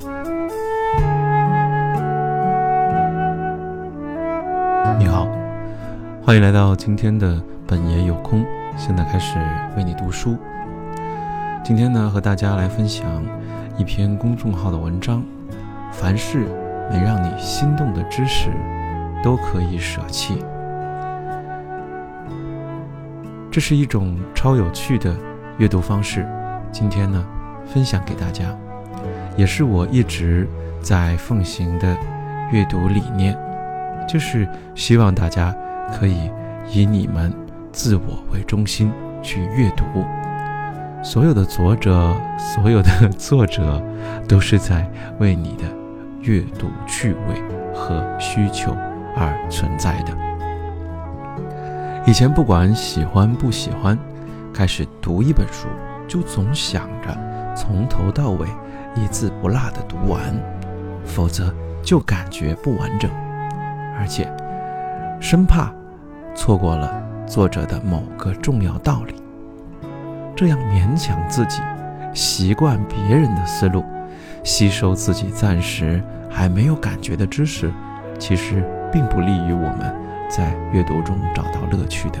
你好，欢迎来到今天的本爷有空。现在开始为你读书。今天呢，和大家来分享一篇公众号的文章：凡是能让你心动的知识，都可以舍弃。这是一种超有趣的阅读方式。今天呢，分享给大家，也是我一直在奉行的阅读理念，就是希望大家可以以你们自我为中心去阅读。所有的作者，所有的作者，都是在为你的阅读趣味和需求而存在的。以前不管喜欢不喜欢，开始读一本书，就总想着从头到尾一字不落的读完，否则就感觉不完整，而且生怕错过了作者的某个重要道理。这样勉强自己习惯别人的思路，吸收自己暂时还没有感觉的知识，其实并不利于我们。在阅读中找到乐趣的，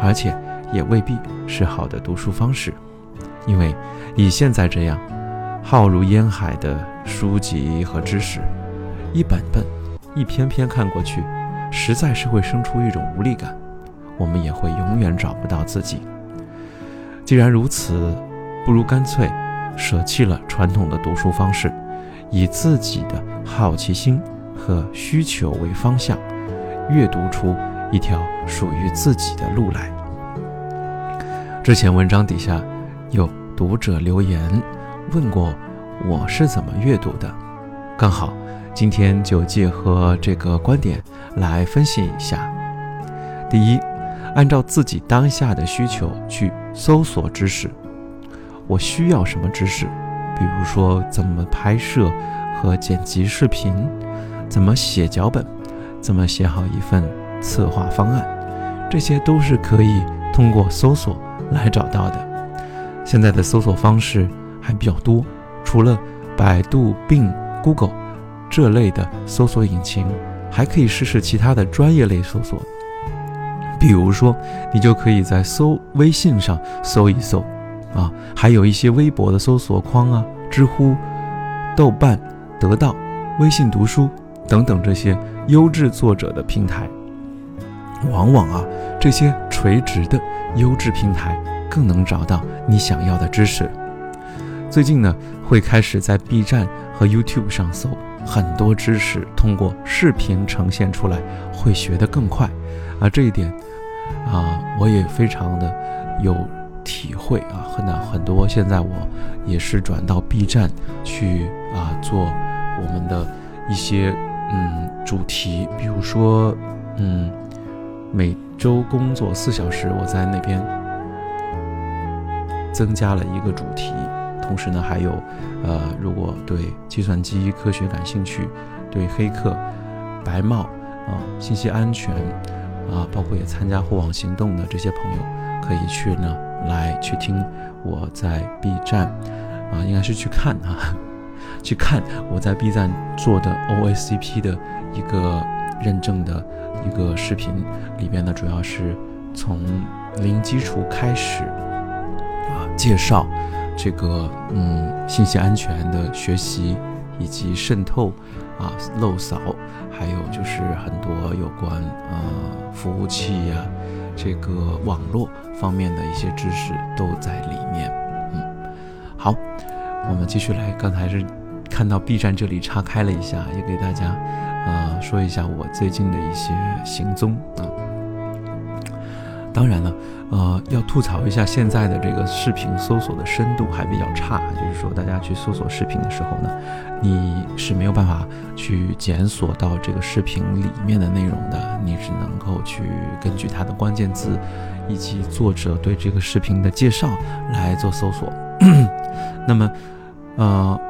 而且也未必是好的读书方式，因为以现在这样浩如烟海的书籍和知识，一本本、一篇篇看过去，实在是会生出一种无力感，我们也会永远找不到自己。既然如此，不如干脆舍弃了传统的读书方式，以自己的好奇心和需求为方向。阅读出一条属于自己的路来。之前文章底下有读者留言问过我是怎么阅读的，刚好今天就结合这个观点来分析一下。第一，按照自己当下的需求去搜索知识。我需要什么知识？比如说怎么拍摄和剪辑视频，怎么写脚本。怎么写好一份策划方案？这些都是可以通过搜索来找到的。现在的搜索方式还比较多，除了百度、Bing、Google 这类的搜索引擎，还可以试试其他的专业类搜索。比如说，你就可以在搜微信上搜一搜，啊，还有一些微博的搜索框啊，知乎、豆瓣、得到、微信读书等等这些。优质作者的平台，往往啊，这些垂直的优质平台更能找到你想要的知识。最近呢，会开始在 B 站和 YouTube 上搜很多知识，通过视频呈现出来，会学得更快。啊，这一点啊，我也非常的有体会啊。很难很多，现在我也是转到 B 站去啊，做我们的一些。嗯，主题，比如说，嗯，每周工作四小时，我在那边增加了一个主题。同时呢，还有，呃，如果对计算机科学感兴趣，对黑客、白帽啊、信息安全啊，包括也参加护网行动的这些朋友，可以去呢来去听我在 B 站啊，应该是去看啊。去看我在 B 站做的 OSCP 的一个认证的一个视频，里边呢主要是从零基础开始啊，介绍这个嗯信息安全的学习以及渗透啊漏扫，还有就是很多有关呃服务器呀这个网络方面的一些知识都在里面。嗯，好，我们继续来，刚才是。看到 B 站这里岔开了一下，也给大家，啊说一下我最近的一些行踪啊。当然了，呃，要吐槽一下现在的这个视频搜索的深度还比较差，就是说大家去搜索视频的时候呢，你是没有办法去检索到这个视频里面的内容的，你只能够去根据它的关键字以及作者对这个视频的介绍来做搜索。那么，呃。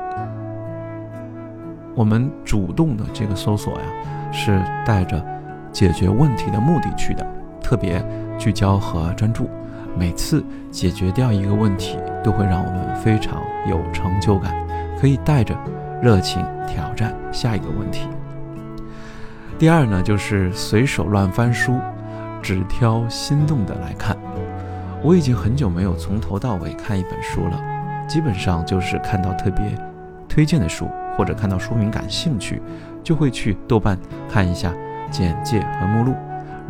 我们主动的这个搜索呀，是带着解决问题的目的去的，特别聚焦和专注。每次解决掉一个问题，都会让我们非常有成就感，可以带着热情挑战下一个问题。第二呢，就是随手乱翻书，只挑心动的来看。我已经很久没有从头到尾看一本书了，基本上就是看到特别推荐的书，或者看到书名感兴趣，就会去豆瓣看一下简介和目录，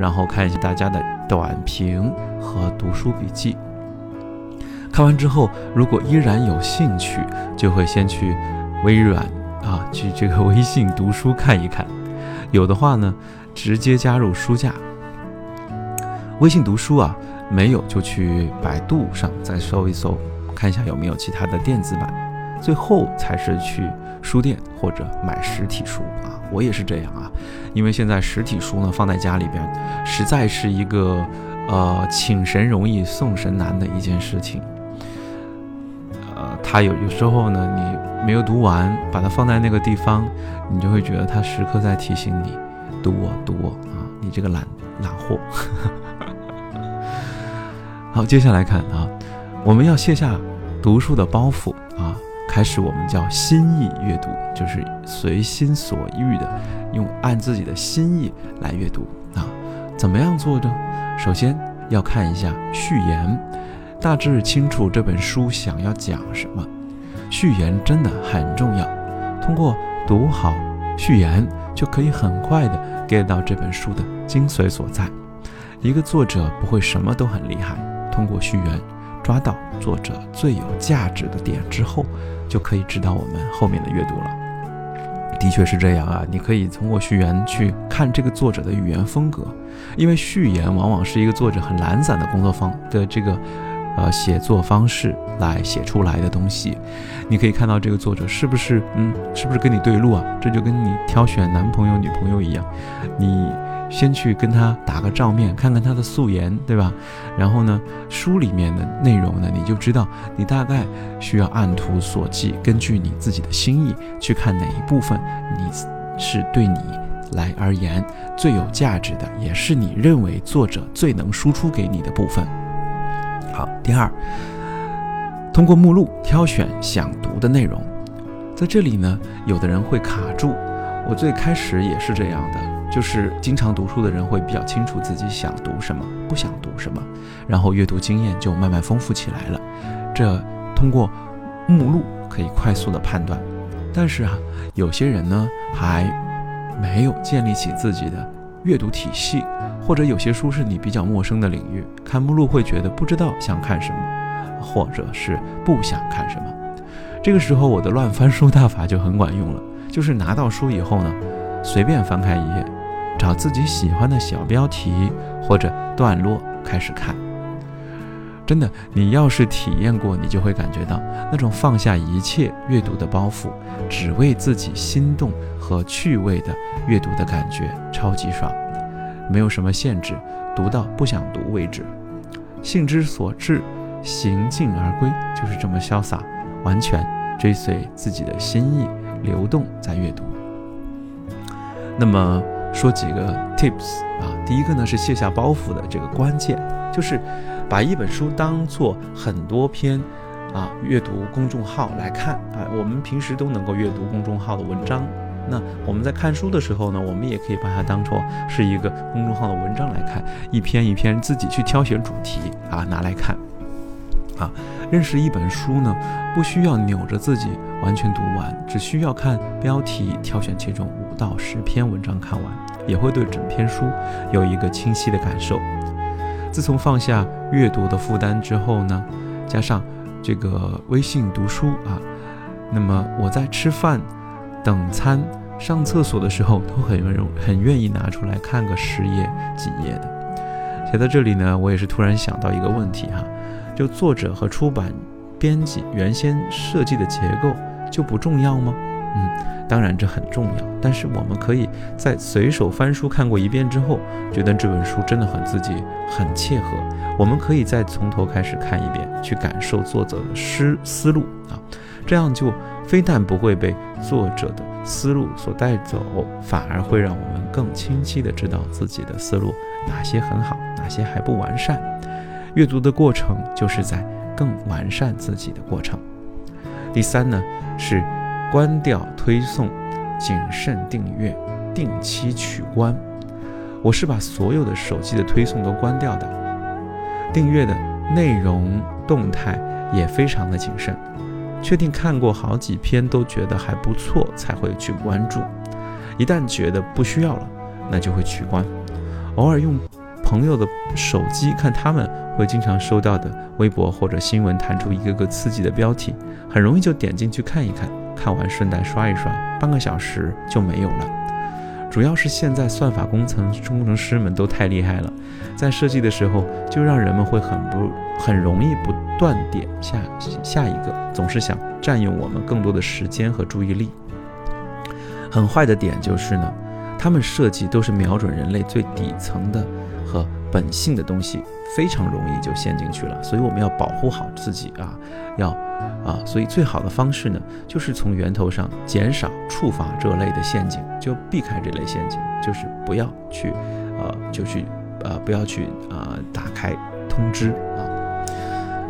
然后看一下大家的短评和读书笔记。看完之后，如果依然有兴趣，就会先去微软啊，去这个微信读书看一看。有的话呢，直接加入书架。微信读书啊，没有就去百度上再搜一搜，看一下有没有其他的电子版。最后才是去书店或者买实体书啊。我也是这样啊，因为现在实体书呢放在家里边，实在是一个呃请神容易送神难的一件事情。呃，它有有时候呢，你没有读完，把它放在那个地方。你就会觉得他时刻在提醒你，读我，读我啊！你这个懒懒货。好，接下来看啊，我们要卸下读书的包袱啊，开始我们叫心意阅读，就是随心所欲的用按自己的心意来阅读啊。怎么样做呢？首先要看一下序言，大致清楚这本书想要讲什么。序言真的很重要，通过。读好序言，就可以很快的 get 到这本书的精髓所在。一个作者不会什么都很厉害，通过序言抓到作者最有价值的点之后，就可以指导我们后面的阅读了。的确是这样啊，你可以通过序言去看这个作者的语言风格，因为序言往往是一个作者很懒散的工作方的这个。呃，写作方式来写出来的东西，你可以看到这个作者是不是，嗯，是不是跟你对路啊？这就跟你挑选男朋友、女朋友一样，你先去跟他打个照面，看看他的素颜，对吧？然后呢，书里面的内容呢，你就知道你大概需要按图索骥，根据你自己的心意去看哪一部分，你是对你来而言最有价值的，也是你认为作者最能输出给你的部分。好，第二，通过目录挑选想读的内容，在这里呢，有的人会卡住。我最开始也是这样的，就是经常读书的人会比较清楚自己想读什么，不想读什么，然后阅读经验就慢慢丰富起来了。这通过目录可以快速的判断，但是啊，有些人呢还没有建立起自己的阅读体系。或者有些书是你比较陌生的领域，看目录会觉得不知道想看什么，或者是不想看什么。这个时候我的乱翻书大法就很管用了，就是拿到书以后呢，随便翻开一页，找自己喜欢的小标题或者段落开始看。真的，你要是体验过，你就会感觉到那种放下一切阅读的包袱，只为自己心动和趣味的阅读的感觉，超级爽。没有什么限制，读到不想读为止，兴之所至，行进而归，就是这么潇洒，完全追随自己的心意，流动在阅读。那么说几个 tips 啊，第一个呢是卸下包袱的这个关键，就是把一本书当做很多篇啊阅读公众号来看啊，我们平时都能够阅读公众号的文章。那我们在看书的时候呢，我们也可以把它当做是一个公众号的文章来看，一篇一篇自己去挑选主题啊拿来看。啊，认识一本书呢，不需要扭着自己完全读完，只需要看标题，挑选其中到十篇文章看完，也会对整篇书有一个清晰的感受。自从放下阅读的负担之后呢，加上这个微信读书啊，那么我在吃饭、等餐。上厕所的时候都很容很愿意拿出来看个十页几页的。写到这里呢，我也是突然想到一个问题哈，就作者和出版编辑原先设计的结构就不重要吗？嗯，当然这很重要。但是我们可以在随手翻书看过一遍之后，觉得这本书真的很自己很切合，我们可以再从头开始看一遍，去感受作者的思思路啊，这样就非但不会被作者的。思路所带走，反而会让我们更清晰地知道自己的思路哪些很好，哪些还不完善。阅读的过程就是在更完善自己的过程。第三呢，是关掉推送，谨慎订阅，定期取关。我是把所有的手机的推送都关掉的，订阅的内容动态也非常的谨慎，确定看过好几篇都觉得还不错才会去关注，一旦觉得不需要了，那就会取关。偶尔用朋友的手机看，他们会经常收到的微博或者新闻弹出一个个刺激的标题，很容易就点进去看一看，看完顺带刷一刷，半个小时就没有了。主要是现在算法工程工程师们都太厉害了，在设计的时候就让人们会很不很容易不断点下下一个，总是想占用我们更多的时间和注意力。很坏的点就是呢，他们设计都是瞄准人类最底层的本性的东西，非常容易就陷进去了。所以我们要保护好自己啊，要。啊，所以最好的方式呢，就是从源头上减少触发这类的陷阱，就避开这类陷阱，就是不要去，呃，就去，呃，不要去，呃，打开通知啊。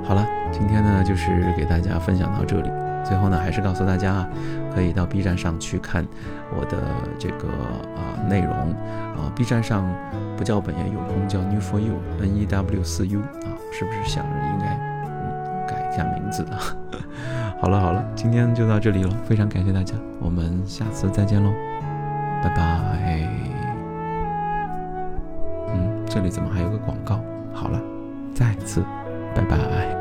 好了，今天呢，就是给大家分享到这里。最后呢，还是告诉大家啊，可以到 B 站上去看我的这个啊内容啊。B 站上不叫本爷有空，叫 New for You，N E W 四 U 啊，是不是想着应该？改一下名字啊！好了好了，今天就到这里了，非常感谢大家，我们下次再见喽，拜拜。嗯，这里怎么还有个广告？好了，再次拜拜。